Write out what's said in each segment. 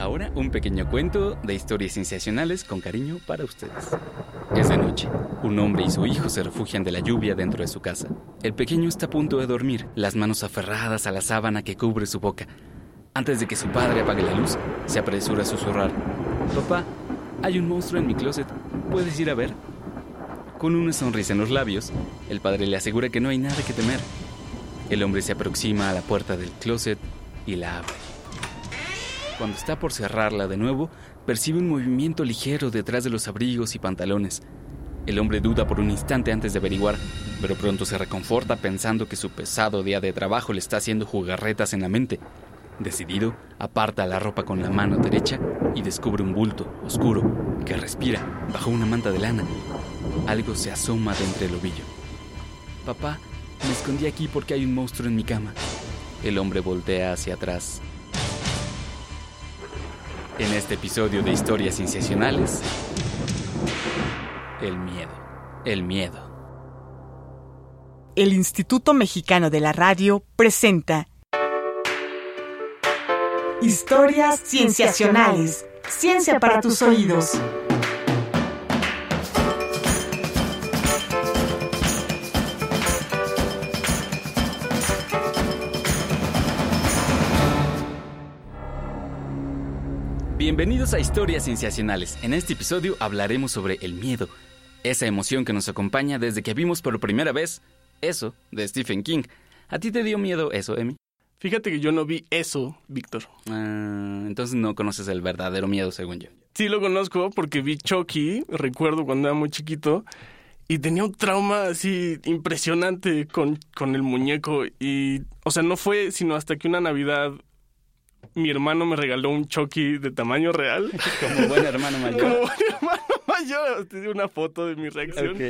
Ahora un pequeño cuento de historias sensacionales con cariño para ustedes. Es de noche. Un hombre y su hijo se refugian de la lluvia dentro de su casa. El pequeño está a punto de dormir, las manos aferradas a la sábana que cubre su boca. Antes de que su padre apague la luz, se apresura a susurrar. Papá, hay un monstruo en mi closet. ¿Puedes ir a ver? Con una sonrisa en los labios, el padre le asegura que no hay nada que temer. El hombre se aproxima a la puerta del closet y la abre. Cuando está por cerrarla de nuevo, percibe un movimiento ligero detrás de los abrigos y pantalones. El hombre duda por un instante antes de averiguar, pero pronto se reconforta pensando que su pesado día de trabajo le está haciendo jugarretas en la mente. Decidido, aparta la ropa con la mano derecha y descubre un bulto oscuro que respira bajo una manta de lana. Algo se asoma de entre el ovillo. Papá, me escondí aquí porque hay un monstruo en mi cama. El hombre voltea hacia atrás. En este episodio de Historias Sensacionales, el miedo. El miedo. El Instituto Mexicano de la Radio presenta Historias Cienciacionales. Ciencia para tus oídos. Bienvenidos a Historias Sensacionales. En este episodio hablaremos sobre el miedo, esa emoción que nos acompaña desde que vimos por primera vez eso de Stephen King. ¿A ti te dio miedo eso, Emi? Fíjate que yo no vi eso, Víctor. Ah, entonces no conoces el verdadero miedo, según yo. Sí lo conozco porque vi Chucky, recuerdo cuando era muy chiquito, y tenía un trauma así impresionante con, con el muñeco. Y, o sea, no fue sino hasta que una Navidad mi hermano me regaló un Chucky de tamaño real. Como buen hermano mayor. Como buen hermano mayor. Te di una foto de mi reacción.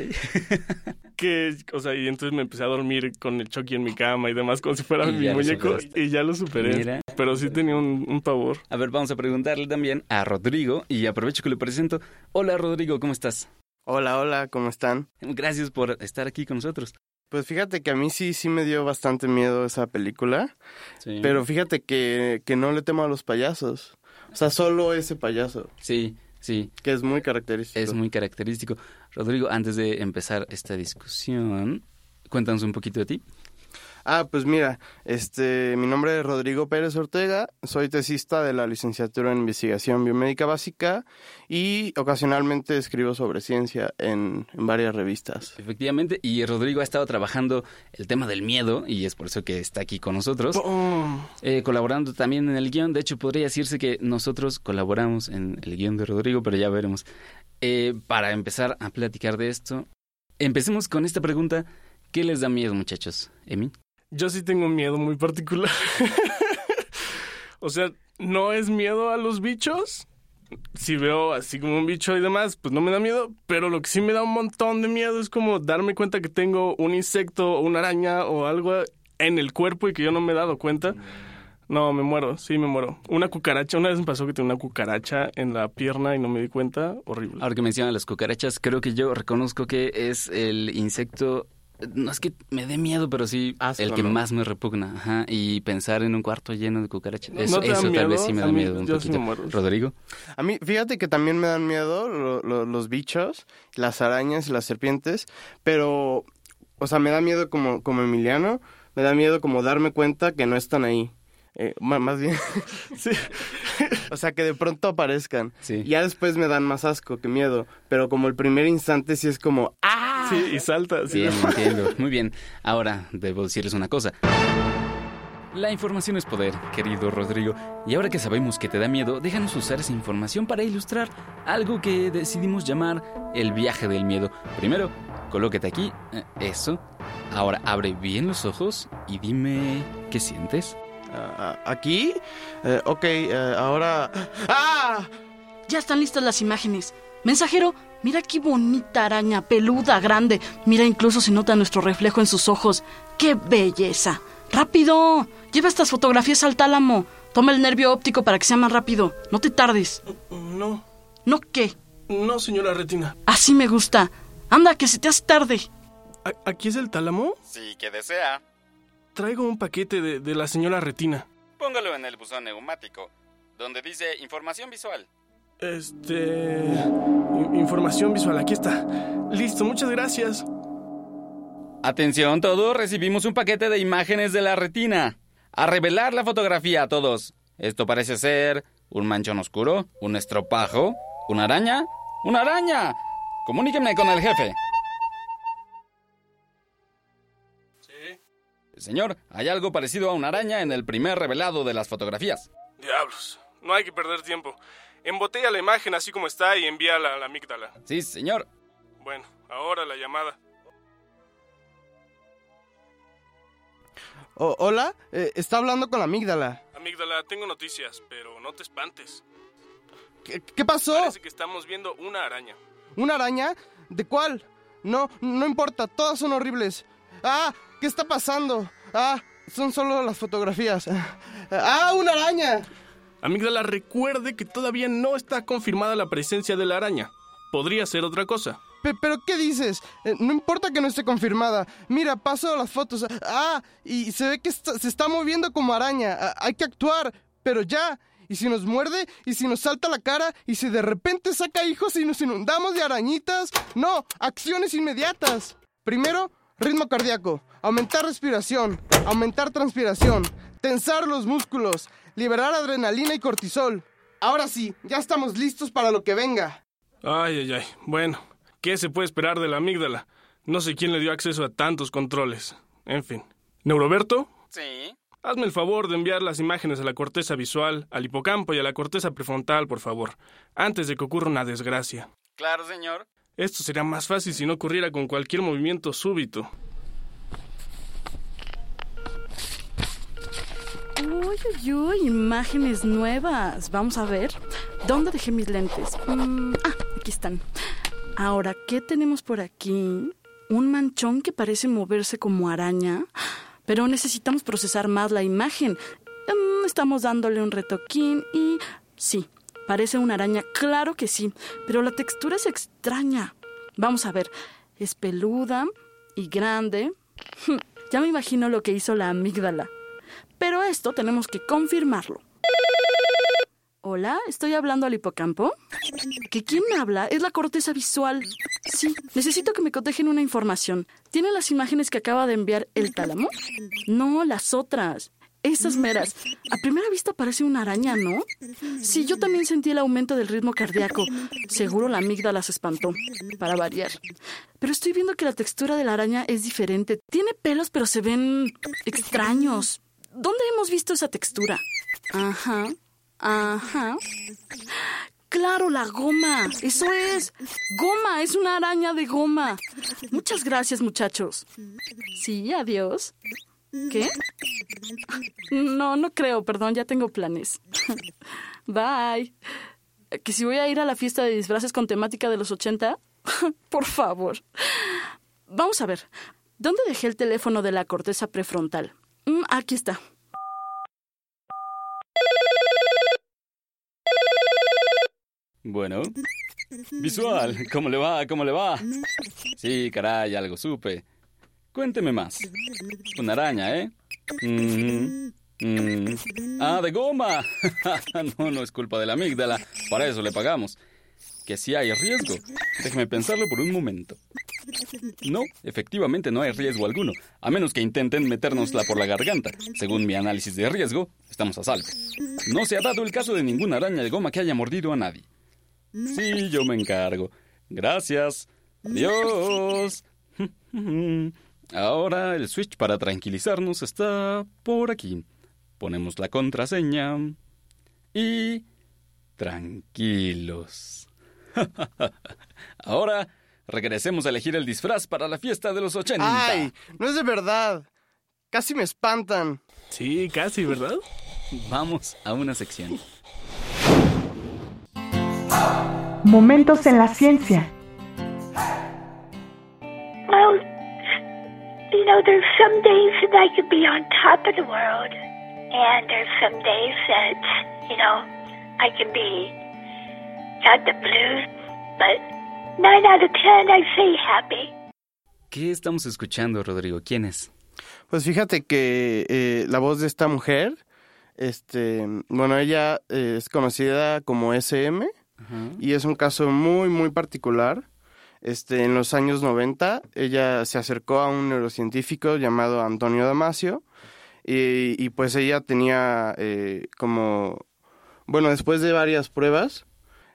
Que, o sea, y entonces me empecé a dormir con el Chucky en mi cama y demás, como si fuera Y mi muñeco. Y ya lo superé. Mira. Pero sí tenía un, un pavor. A ver, vamos a preguntarle también a Rodrigo y aprovecho que le presento. Hola Rodrigo, ¿cómo estás? Hola, hola, ¿cómo están? Gracias por estar aquí con nosotros. Pues fíjate que a mí sí, sí me dio bastante miedo esa película, Sí. pero fíjate que, que no le temo a los payasos. O sea, solo ese payaso, Sí, sí, que es muy característico. es muy característico. Rodrigo, antes de empezar esta discusión, cuéntanos un poquito de ti. Ah, pues mira, este, mi nombre es Rodrigo Pérez Ortega, soy tesista de la licenciatura en investigación biomédica básica y ocasionalmente escribo sobre ciencia en, en varias revistas. Efectivamente, y Rodrigo ha estado trabajando el tema del miedo y es por eso que está aquí con nosotros, eh, colaborando también en el guion. De hecho, podría decirse que nosotros colaboramos en el guion de Rodrigo, pero ya veremos. Eh, para empezar a platicar de esto, empecemos con esta pregunta. ¿Qué les da miedo, muchachos? ¿Emi? Yo sí tengo un miedo muy particular. o sea, no es miedo a los bichos. Si veo así como un bicho y demás, pues no me da miedo. Pero lo que sí me da un montón de miedo es como darme cuenta que tengo un insecto o una araña o algo en el cuerpo y que yo no me he dado cuenta. No, me muero, sí me muero. Una cucaracha, una vez me pasó que tenía una cucaracha en la pierna y no me di cuenta. Horrible. Ahora que mencionan las cucarachas, creo que yo reconozco que es el insecto. No es que me dé miedo, pero sí Asco, el que ¿no? más me repugna. Ajá. Y pensar en un cuarto lleno de cucarachas. Eso, ¿No te da eso tal vez sí me da mí- miedo un sí poquito. muero. Rodrigo. A mí, fíjate que también me dan miedo lo- lo- los bichos, las arañas y las serpientes, pero, o sea, me da miedo como, como Emiliano, me da miedo como darme cuenta que no están ahí. Eh, más bien, Sí. o sea, que de pronto aparezcan. Sí. Ya después me dan más asco que miedo, pero como el primer instante sí es como, ¡ah! Sí, y salta. sí. Bien, entiendo. Muy bien. Ahora, debo decirles una cosa. La información es poder, querido Rodrigo. Y ahora que sabemos que te da miedo, déjanos usar esa información para ilustrar algo que decidimos llamar el viaje del miedo. Primero, colóquete aquí. eh, Eso. Ahora abre bien los ojos y dime qué sientes. Ah, ah, ¿Aquí? Eh, ok, eh, ahora... ¡Ah! Ya están listas las imágenes. Mensajero, mira qué bonita araña, peluda, grande. Mira incluso se nota nuestro reflejo en sus ojos. ¡Qué belleza! ¡Rápido! Lleva estas fotografías al tálamo. Toma el nervio óptico para que sea más rápido. No te tardes. No, ¿No qué? no, señora Retina. Así me gusta. Anda, que se te hace tarde. ¿A- ¿Aquí es el tálamo? Sí, que desea. Traigo un paquete de, de la señora Retina. Póngalo en el buzón neumático. donde dice información visual. Este... in- Información visual, aquí está. Listo, muchas gracias. Atención todos, recibimos un paquete de imágenes de la retina. A revelar la fotografía a todos. Esto parece ser un manchón oscuro, un estropajo, una araña, una araña. Comuníqueme con el jefe. Sí. Señor, hay algo parecido a una araña en el primer revelado de las fotografías. Diablos, no hay que perder tiempo. Embotella la imagen así como está y envíala a la amígdala. Sí, señor. Bueno, ahora la llamada. O- hola, eh, está hablando con la amígdala. Amígdala, tengo noticias, pero no te espantes. ¿Qué, qué pasó? Parece que estamos viendo una araña. ¿Una araña? ¿De cuál? No, no importa, todas son horribles. Ah, ¿qué está pasando? Ah, son solo las fotografías. Ah, una araña. Amígdala, recuerde que todavía no está confirmada la presencia de la araña. Podría ser otra cosa. Pe- ¿Pero qué dices? Eh, no importa que no esté confirmada. Mira, paso las fotos. Ah, y se ve que se está moviendo como araña. Hay que actuar, pero ya. ¿Y si nos muerde? ¿Y si nos salta la cara? ¿Y si de repente saca hijos y nos inundamos de arañitas? No, acciones inmediatas. Primero, ritmo cardíaco. Aumentar respiración. Aumentar transpiración. Tensar los músculos. Liberar adrenalina y cortisol. Ahora sí, ya estamos listos para lo que venga. Ay, ay, ay. Bueno, ¿qué se puede esperar de la amígdala? No sé quién le dio acceso a tantos controles. En fin. Neuroberto, Sí. hazme el favor de enviar las imágenes a la corteza visual, al hipocampo y a la corteza prefrontal, por favor, antes de que ocurra una desgracia. Claro, señor. Esto sería más fácil si no ocurriera con cualquier movimiento súbito. Uy, uy, uy, imágenes nuevas. Vamos a ver. ¿Dónde dejé mis lentes? Mm, ah, aquí están. Ahora, ¿qué tenemos por aquí? Un manchón que parece moverse como araña. Pero necesitamos procesar más la imagen. Mm, estamos dándole un retoquín y... Sí, parece una araña, claro que sí. Pero la textura es extraña. Vamos a ver. Es peluda y grande. Ya me imagino lo que hizo la amígdala. Pero esto tenemos que confirmarlo. Hola, estoy hablando al hipocampo. ¿Que quién me habla? Es la corteza visual. Sí, necesito que me cotejen una información. ¿Tiene las imágenes que acaba de enviar el tálamo? No, las otras. Esas meras. A primera vista parece una araña, ¿no? Sí, yo también sentí el aumento del ritmo cardíaco. Seguro la amígdala se espantó, para variar. Pero estoy viendo que la textura de la araña es diferente. Tiene pelos, pero se ven extraños. ¿Dónde hemos visto esa textura? Ajá, ajá. Claro, la goma. Eso es. Goma, es una araña de goma. Muchas gracias, muchachos. Sí, adiós. ¿Qué? No, no creo, perdón, ya tengo planes. Bye. ¿Que si voy a ir a la fiesta de disfraces con temática de los 80? Por favor. Vamos a ver. ¿Dónde dejé el teléfono de la corteza prefrontal? Mm, aquí está. Bueno. Visual, ¿cómo le va? ¿Cómo le va? Sí, caray, algo supe. Cuénteme más. Una araña, ¿eh? Mm, mm. Ah, de goma. no, no es culpa de la amígdala. Para eso le pagamos. Que sí hay riesgo. Déjeme pensarlo por un momento. No, efectivamente no hay riesgo alguno, a menos que intenten metérnosla por la garganta. Según mi análisis de riesgo, estamos a salvo. No se ha dado el caso de ninguna araña de goma que haya mordido a nadie. Sí, yo me encargo. Gracias. Adiós. Ahora el switch para tranquilizarnos está por aquí. Ponemos la contraseña. Y... Tranquilos. Ahora regresemos a elegir el disfraz para la fiesta de los 80. ¡Ay! No es de verdad. Casi me espantan. Sí, casi, ¿verdad? Vamos a una sección. Momentos en la ciencia. Well, you know, there's some days that I could be on top of the world, and there's some days that, you know, I can be got the blues, but nine out of ten I say happy. ¿Qué estamos escuchando, Rodrigo? ¿Quién es? Pues fíjate que eh, la voz de esta mujer Este, bueno, ella eh, es conocida como SM y es un caso muy, muy particular. Este, en los años 90, ella se acercó a un neurocientífico llamado Antonio Damasio y, y pues ella tenía eh, como, bueno, después de varias pruebas,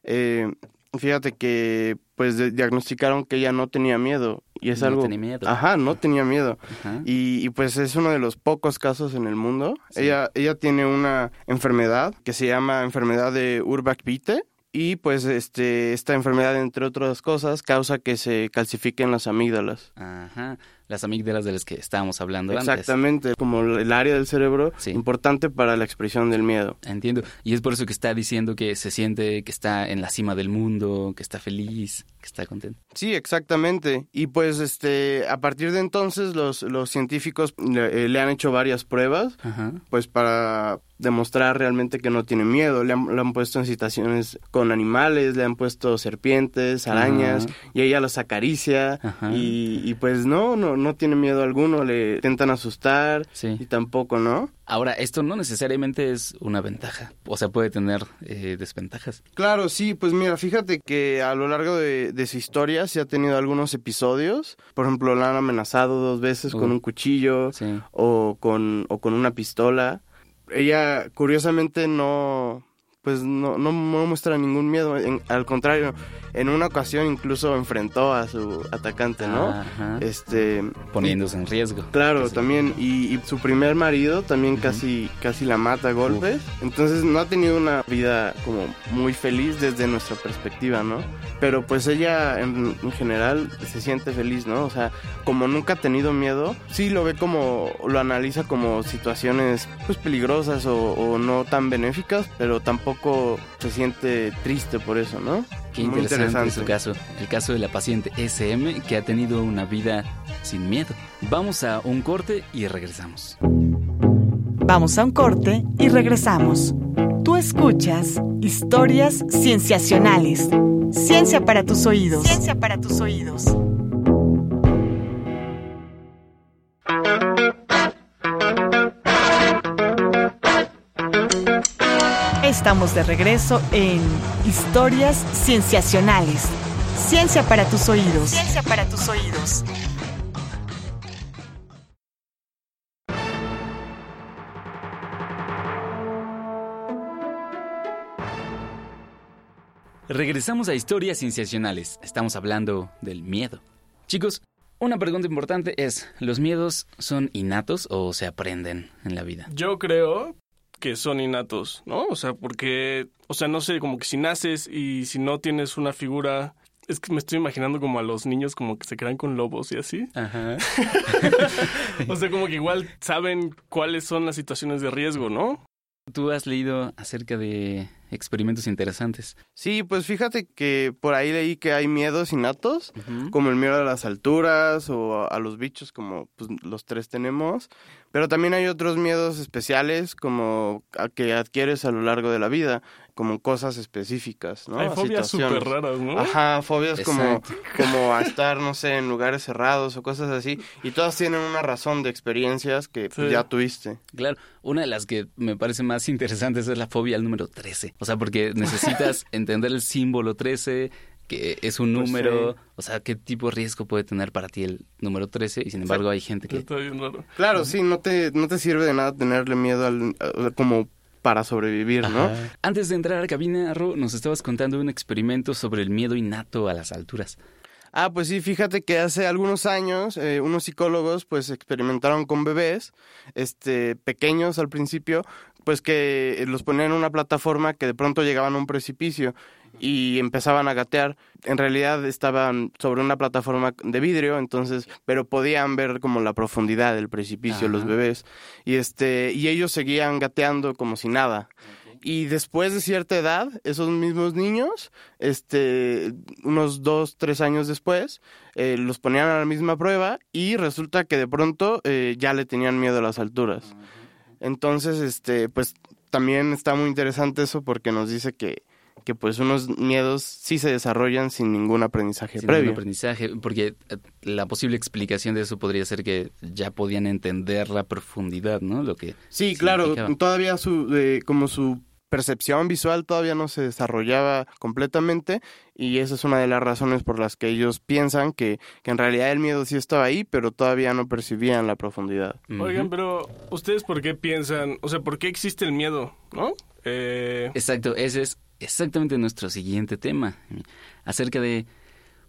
eh, fíjate que pues de- diagnosticaron que ella no tenía miedo y es No algo... tenía miedo. Ajá, no tenía miedo. Ajá. Y, y, pues es uno de los pocos casos en el mundo. Sí. Ella, ella tiene una enfermedad que se llama enfermedad de Urbach-Witte. Y pues este, esta enfermedad, entre otras cosas, causa que se calcifiquen las amígdalas. Ajá. Las amígdalas de las que estábamos hablando antes. Exactamente, como el área del cerebro Sí. importante para la expresión del miedo. Entiendo. Y es por eso que está diciendo que se siente que está en la cima del mundo, que está feliz, que está contento. Sí, exactamente. Y pues este, a partir de entonces los, los científicos le, eh, le han hecho varias pruebas Ajá. pues para demostrar realmente que no tiene miedo. Le han, le han puesto en situaciones con animales, le han puesto serpientes, arañas, Ajá. y ella los acaricia, y, y pues no, no, no tiene miedo alguno, le intentan asustar, Sí. y tampoco, ¿no? Ahora, esto no necesariamente es una ventaja. O sea, puede tener eh, desventajas. Claro, sí, pues mira, fíjate que a lo largo de, de su historia sí ha tenido algunos episodios. Por ejemplo, la han amenazado dos veces con un cuchillo Sí. o con, o con una pistola. Ella, curiosamente, no, pues no, no, no muestra ningún miedo. En- al contrario, en una ocasión incluso enfrentó a su atacante, ¿no? Ajá. Este, Poniéndose en riesgo. Claro, también. Y, y su primer marido también casi, casi la mata a golpes. Entonces no ha tenido una vida como muy feliz desde nuestra perspectiva, ¿no? Pero pues ella en, en general se siente feliz, ¿no? O sea, como nunca ha tenido miedo, sí lo ve como, lo analiza como situaciones pues peligrosas o, o no tan benéficas, pero tampoco se siente triste por eso, ¿no? Qué Muy interesante, su caso. El caso de la paciente SM que ha tenido una vida sin miedo. Vamos a un corte y regresamos. Vamos a un corte y regresamos. Tú escuchas historias cienciacionales. Ciencia para tus oídos. Ciencia para tus oídos. Estamos de regreso en Historias Cienciacionales. Ciencia para tus oídos. Ciencia para tus oídos. Regresamos a historias cienciacionales. Estamos hablando del miedo. Chicos, una pregunta importante es, ¿los miedos son innatos o se aprenden en la vida? Yo creo que son innatos, ¿no? O sea, porque, o sea, no sé, como que si naces y si no tienes una figura, es que me estoy imaginando como a los niños como que se crean con lobos y así. Ajá. O sea, como que igual saben cuáles son las situaciones de riesgo, ¿no? Tú has leído acerca de experimentos interesantes. Sí, pues fíjate que por ahí leí que hay miedos innatos, como el miedo a las alturas o a, a los bichos, como pues, los tres tenemos. Pero también hay otros miedos especiales, como a que adquieres a lo largo de la vida, como cosas específicas, ¿no? Hay A fobias súper raras, ¿no? Ajá, fobias como, Exacto. como a estar, no sé, en lugares cerrados o cosas así. Y todas tienen una razón de experiencias que pues, Sí. ya tuviste. Claro, una de las que me parece más interesantes es la fobia al número 13. O sea, porque necesitas entender el símbolo 13, que es un Pues número, sí. o sea, qué tipo de riesgo puede tener para ti el número 13 y sin embargo hay gente que... Está bien raro. Claro, sí, no te, no te sirve de nada tenerle miedo al, a- como para sobrevivir, ¿no? Ajá. Antes de entrar a la cabina, Ro, nos estabas contando un experimento sobre el miedo innato a las alturas. Ah, pues sí, fíjate que hace algunos años eh, unos psicólogos pues experimentaron con bebés, este, pequeños al principio, pues que los ponían en una plataforma que de pronto llegaban a un precipicio y empezaban a gatear. En realidad estaban sobre una plataforma de vidrio, entonces, pero podían ver como la profundidad del precipicio los bebés y este y ellos seguían gateando como si nada. Y después de cierta edad, esos mismos niños, este, unos dos, tres años después, eh, los ponían a la misma prueba y resulta que de pronto eh, ya le tenían miedo a las alturas. Entonces, este, pues también está muy interesante eso porque nos dice que, que pues unos miedos sí se desarrollan sin ningún aprendizaje Sin previo. ningún aprendizaje, porque eh, la posible explicación de eso podría ser que ya podían entender la profundidad, ¿no? Lo que Sí, claro, todavía su, eh, como su percepción visual todavía no se desarrollaba completamente y esa es una de las razones por las que ellos piensan que, que en realidad el miedo sí estaba ahí, pero todavía no percibían la profundidad. Oigan, pero ¿ustedes por qué piensan? O sea, ¿por qué existe el miedo? ¿No? Eh, Exacto, ese es exactamente nuestro siguiente tema, acerca de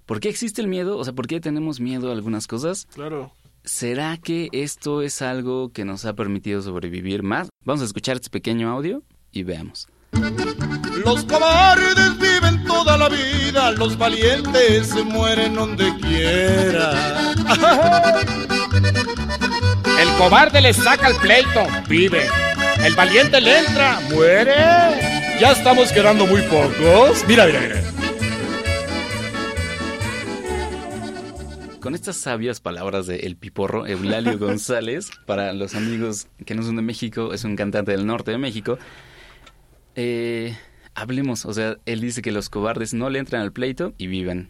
por qué existe el miedo, o sea, por qué tenemos miedo a algunas cosas. claro. ¿Será que esto es algo que nos ha permitido sobrevivir más? Vamos a escuchar este pequeño audio y veamos. Los cobardes viven toda la vida, los valientes se mueren donde quiera. El cobarde le saca el pleito, vive. El valiente le entra, muere. Ya estamos quedando muy pocos. Mira, mira, mira. Con estas sabias palabras de El Piporro, Eulalio González, para los amigos que no son de México, es un cantante del norte de México, eh, hablemos, o sea, él dice que los cobardes no le entran al pleito y viven.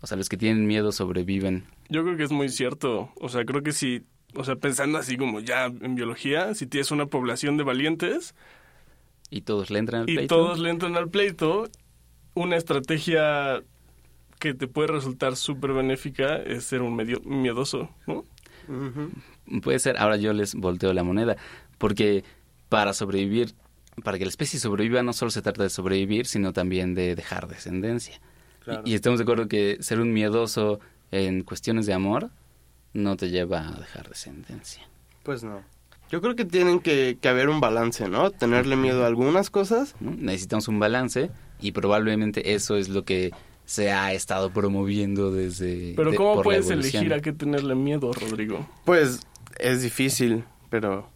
O sea, los que tienen miedo sobreviven. Yo creo que es muy cierto. O sea, creo que si, o sea, pensando así como ya en biología, si tienes una población de valientes Y todos le entran al y pleito. todos le entran al pleito, una estrategia que te puede resultar súper benéfica es ser un medio miedoso, ¿no? Puede ser, ahora yo les volteo la moneda, porque para sobrevivir, para que la especie sobreviva no solo se trata de sobrevivir, sino también de dejar descendencia. Y, y estamos de acuerdo que ser un miedoso en cuestiones de amor no te lleva a dejar descendencia. Pues no. Yo creo que tienen que, que haber un balance, ¿no? Tenerle miedo a algunas cosas. ¿no? Necesitamos un balance y probablemente eso es lo que se ha estado promoviendo desde... Pero de- ¿cómo puedes elegir a qué tenerle miedo, Rodrigo? Pues es difícil, pero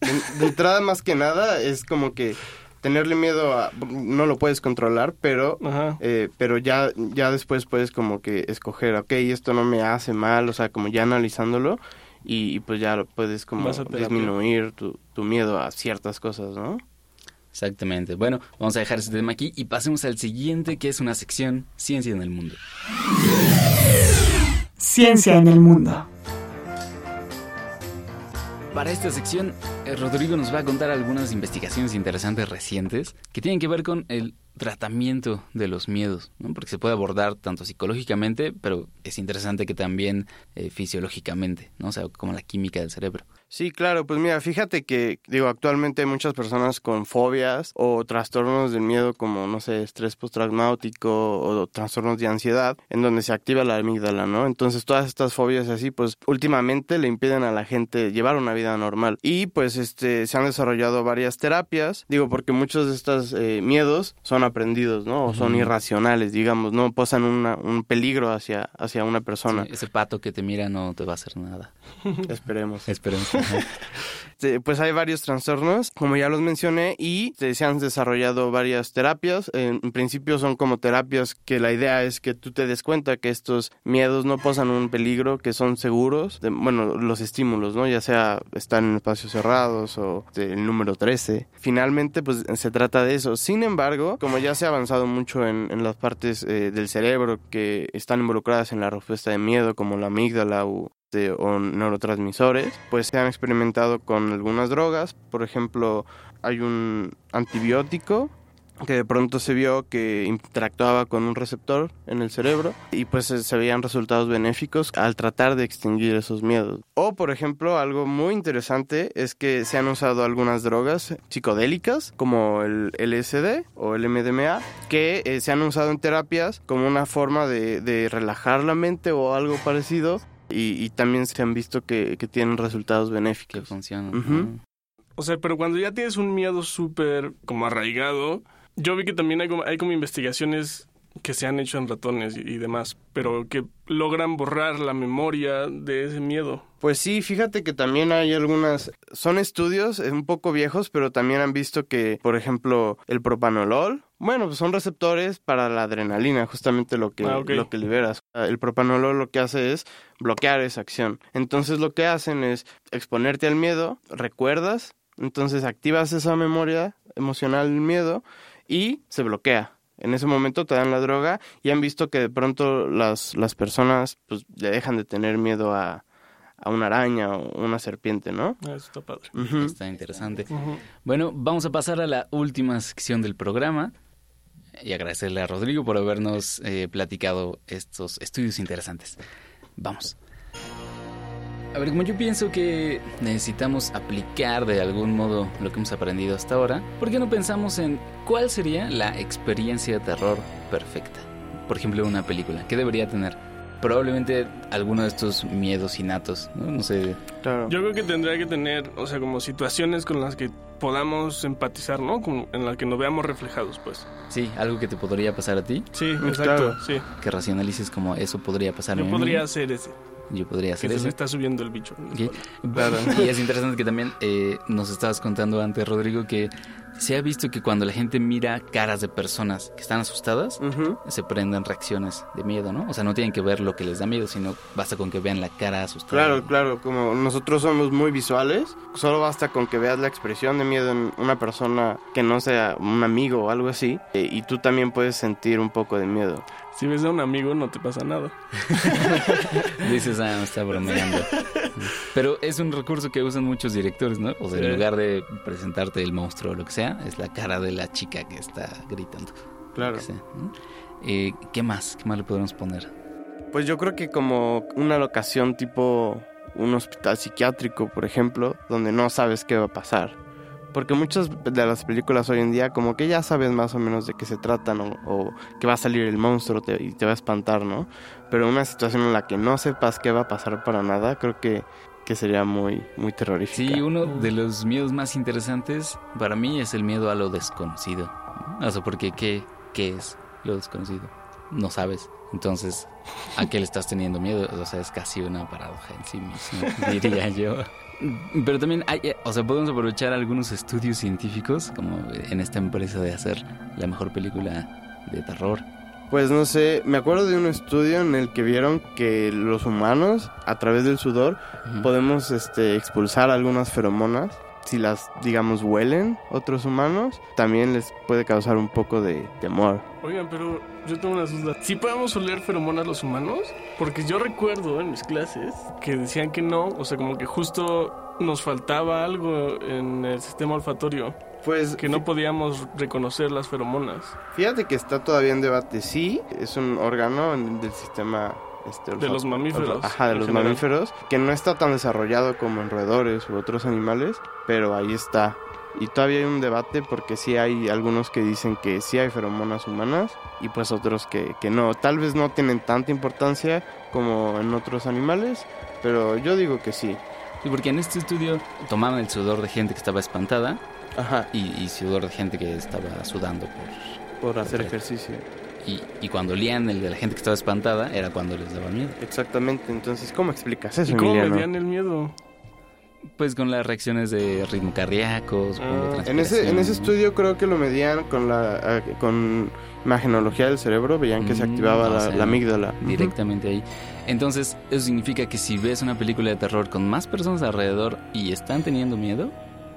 de, de entrada más que nada es como que tenerle miedo a no lo puedes controlar, pero Ajá. eh, pero ya ya después puedes como que escoger, ok, esto no me hace mal, o sea, como ya analizándolo y, y pues ya lo puedes como disminuir tu, tu miedo a ciertas cosas, ¿no? Exactamente. Bueno, vamos a dejar ese tema aquí y pasemos al siguiente, que es una sección Ciencia en el Mundo. Ciencia en el mundo. Para esta sección, Rodrigo nos va a contar algunas investigaciones interesantes recientes que tienen que ver con el tratamiento de los miedos, ¿no? porque se puede abordar tanto psicológicamente, pero es interesante que también eh, fisiológicamente, ¿no? o sea, como la química del cerebro. Sí, claro, pues mira, fíjate que, digo, actualmente hay muchas personas con fobias o trastornos del miedo como, no sé, estrés postraumático o trastornos de ansiedad, en donde se activa la amígdala, ¿no? Entonces todas estas fobias así, pues últimamente le impiden a la gente llevar una vida normal. Y pues este, se han desarrollado varias terapias, digo, porque muchos de estos eh, miedos son aprendidos, ¿no? O son irracionales, digamos, no posan una, un peligro hacia, hacia una persona. Sí, ese pato que te mira no te va a hacer nada. Esperemos. Esperemos. Pues hay varios trastornos, como ya los mencioné, y este, se han desarrollado varias terapias. En, en principio son como terapias que la idea es que tú te des cuenta que estos miedos no posan un peligro, que son seguros. de- bueno, los estímulos, ¿no? Ya sea estar en espacios cerrados o el número 13. Finalmente, pues se trata de eso. Sin embargo, como ya se ha avanzado mucho en, las partes eh, del cerebro que están involucradas en la respuesta de miedo, como la amígdala u este, o neurotransmisores, pues se han experimentado con algunas drogas. Por ejemplo, hay un antibiótico que de pronto se vio que interactuaba con un receptor en el cerebro y pues se veían resultados benéficos al tratar de extinguir esos miedos. O por ejemplo, algo muy interesante es que se han usado algunas drogas psicodélicas como el LSD o el MDMA que eh, se han usado en terapias como una forma de, de relajar la mente o algo parecido y, y también se han visto que, que tienen resultados que benéficos. funciona. Ujú. ¿no? O sea, pero cuando ya tienes un miedo súper como arraigado, yo vi que también hay como, hay como investigaciones que se han hecho en ratones y, y demás, pero que logran borrar la memoria de ese miedo. Pues sí, fíjate que también hay algunas, son estudios eh, un poco viejos, pero también han visto que, por ejemplo, el propanolol, bueno, pues son receptores para la adrenalina, justamente lo que, Ah, ok. lo que liberas. El propanolol lo que hace es bloquear esa acción. Entonces lo que hacen es exponerte al miedo, recuerdas, entonces activas esa memoria emocional del miedo y se bloquea. En ese momento te dan la droga y han visto que de pronto las, las personas pues le dejan de tener miedo a, a una araña o una serpiente, ¿no? Ah, Eso está padre. Está interesante. Bueno, vamos a pasar a la última sección del programa y agradecerle a Rodrigo por habernos eh, platicado estos estudios interesantes. Vamos. A ver, como yo pienso que necesitamos aplicar de algún modo lo que hemos aprendido hasta ahora, ¿por qué no pensamos en cuál sería la experiencia de terror perfecta? Por ejemplo, una película. ¿Qué debería tener? Probablemente alguno de estos miedos innatos, ¿no? No sé, Claro. Yo creo que tendría que tener, o sea, como situaciones con las que podamos empatizar, ¿no? Como en las que nos veamos reflejados, pues. sí, algo que te podría pasar a ti, Sí, Mm, exacto, claro. sí. que racionalices como eso podría pasar a mí. podría hacer ese, Yo podría que hacer se eso. está subiendo el bicho. Y es interesante que también eh, nos estabas contando antes, Rodrigo, que se ha visto que cuando la gente mira caras de personas que están asustadas, se prenden reacciones de miedo, ¿no? O sea, no tienen que ver lo que les da miedo, sino basta con que vean la cara asustada. Claro, claro, como nosotros somos muy visuales, solo basta con que veas la expresión de miedo en una persona que no sea un amigo o algo así, eh, y tú también puedes sentir un poco de miedo. Si ves a un amigo, no te pasa nada. Dices, ah, me está bromeando. Pero es un recurso que usan muchos directores, ¿no? O sea, en Sí. lugar de presentarte el monstruo o lo que sea, es la cara de la chica que está gritando. Claro. Eh, ¿Qué más? ¿Qué más le podemos poner? Pues yo creo que como una locación tipo un hospital psiquiátrico, por ejemplo, donde no sabes qué va a pasar. Porque muchas de las películas hoy en día como que ya sabes más o menos de qué se tratan o, o que va a salir el monstruo te- y te va a espantar, ¿no? Pero una situación en la que no sepas qué va a pasar para nada, creo que, que sería muy, muy terrorífica. Sí, uno de los miedos más interesantes para mí es el miedo a lo desconocido. O sea, porque ¿qué, qué es lo desconocido? No sabes. Entonces, ¿a qué le estás teniendo miedo? O sea, es casi una paradoja en sí mismo, diría yo. Pero también hay, eh, o sea, podemos aprovechar algunos estudios científicos, como en esta empresa de hacer la mejor película de terror. Pues no sé, me acuerdo de un estudio en el que vieron que los humanos, a través del sudor, podemos este, expulsar algunas feromonas. Si las, digamos, huelen otros humanos, también les puede causar un poco de temor. Oigan, pero yo tengo una duda. ¿Sí podemos oler feromonas los humanos? Porque yo recuerdo en mis clases que decían que no, o sea, como que justo nos faltaba algo en el sistema olfatorio, Pues que no podíamos reconocer las feromonas fíjate que está todavía en debate. Sí, es un órgano del sistema este, de los olfato- mamíferos. Ajá, de los general. mamíferos, que no está tan desarrollado como en roedores u otros animales, pero ahí está. Y todavía hay un debate porque sí hay algunos que dicen que sí hay feromonas humanas y pues otros que, que no. Tal vez no tienen tanta importancia como en otros animales, pero yo digo que sí. Sí, porque en este estudio tomaban el sudor de gente que estaba espantada Ajá, y, y sudor de gente que estaba sudando por... por hacer Ok. ejercicio. Y, y cuando olían el de la gente que estaba espantada era cuando les daba miedo. Exactamente, entonces, ¿cómo explicas eso, ¿Y cómo Emiliano? medían el miedo? Pues con las reacciones de ritmo cardíaco, supongo, Ah, En ese, en ese estudio creo que lo medían con la eh, con imagenología del cerebro, veían que se Mm, activaba o la, sea, la amígdala. directamente ahí. Entonces, eso significa que si ves una película de terror con más personas alrededor y están teniendo miedo,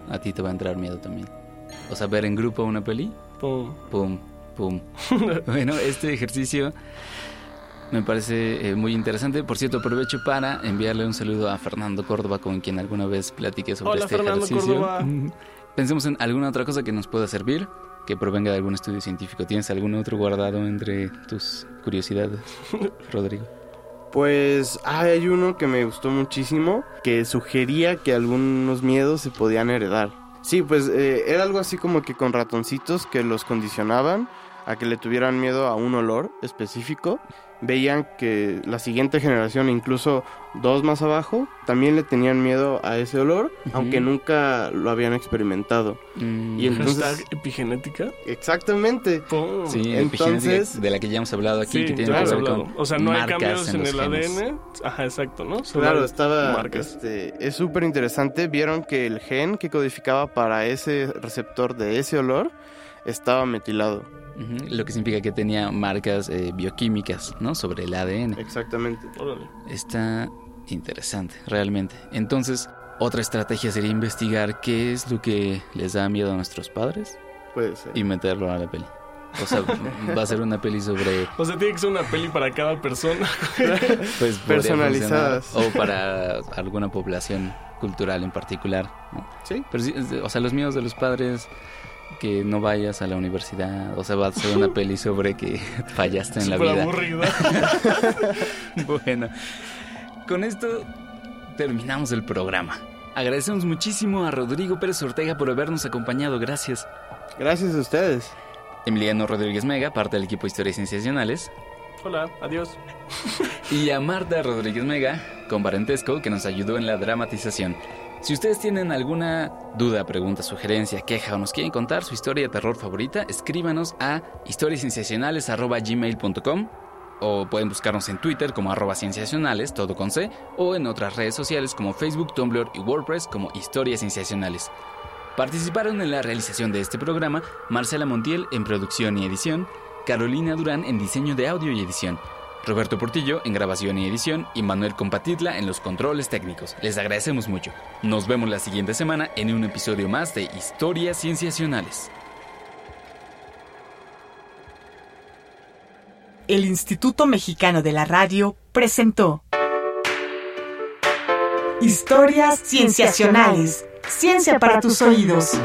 a ti te va a entrar miedo también. O sea, ver en grupo una peli, Pum. pum, pum. bueno, este ejercicio me parece eh, muy interesante. Por cierto, aprovecho para enviarle un saludo a Fernando Córdoba, con quien alguna vez platiqué sobre Hola, este Fernando ejercicio. Córdoba. Pensemos en alguna otra cosa que nos pueda servir, que provenga de algún estudio científico. ¿Tienes algún otro guardado entre tus curiosidades, Rodrigo? Pues hay uno que me gustó muchísimo, que sugería que algunos miedos se podían heredar. Sí, pues eh, era algo así como que con ratoncitos que los condicionaban a que le tuvieran miedo a un olor específico. Veían que la siguiente generación, incluso dos más abajo, también le tenían miedo a ese olor, aunque nunca lo habían experimentado. Mm, Y entonces- Hashtag epigenética. Exactamente. Pum. sí, entonces- epigenética, de la que ya hemos hablado aquí, Sí, que tiene que ver con O sea, no hay marcas cambios en, el genes. ADN. Ajá, exacto, ¿no? Solo Claro, estaba. marcas. Este, es súper interesante. Vieron que el gen que codificaba para ese receptor de ese olor estaba metilado. Lo que significa que tenía marcas eh, bioquímicas, ¿no? Sobre el ADN. Exactamente. Órale. Está interesante, realmente. Entonces, otra estrategia sería investigar qué es lo que les da miedo a nuestros padres. Puede ser. y meterlo a la peli. O sea, va a ser una peli sobre O sea, tiene que ser una peli para cada persona. pues Personalizadas. o para alguna población cultural en particular. ¿no? Sí. Pero o sea, los míos de los padres que no vayas a la universidad, o sea, va a ser una peli sobre que fallaste en la Súper vida. aburrida. Bueno, con esto terminamos el programa. Agradecemos muchísimo a Rodrigo Pérez Ortega por habernos acompañado, gracias. Gracias a ustedes. Emiliano Rodríguez Mega, parte del equipo de Historias Sensacionales. Hola, adiós. Y a Marta Rodríguez Mega, con parentesco, que nos ayudó en la dramatización. Si ustedes tienen alguna duda, pregunta, sugerencia, queja o nos quieren contar su historia de terror favorita, escríbanos a historiasensacionales.gmail.com o pueden buscarnos en Twitter como arroba cienciacionales, todo con C, o en otras redes sociales como Facebook, Tumblr y WordPress como Historias Sensacionales. Participaron en la realización de este programa Marcela Montiel en producción y edición, Carolina Durán en diseño de audio y edición, Roberto Portillo en grabación y edición y Manuel Compatitla en los controles técnicos. Les agradecemos mucho. Nos vemos la siguiente semana en un episodio más de Historias Cienciacionales. El Instituto Mexicano de la Radio presentó Historias Cienciacionales. Ciencia para tus oídos.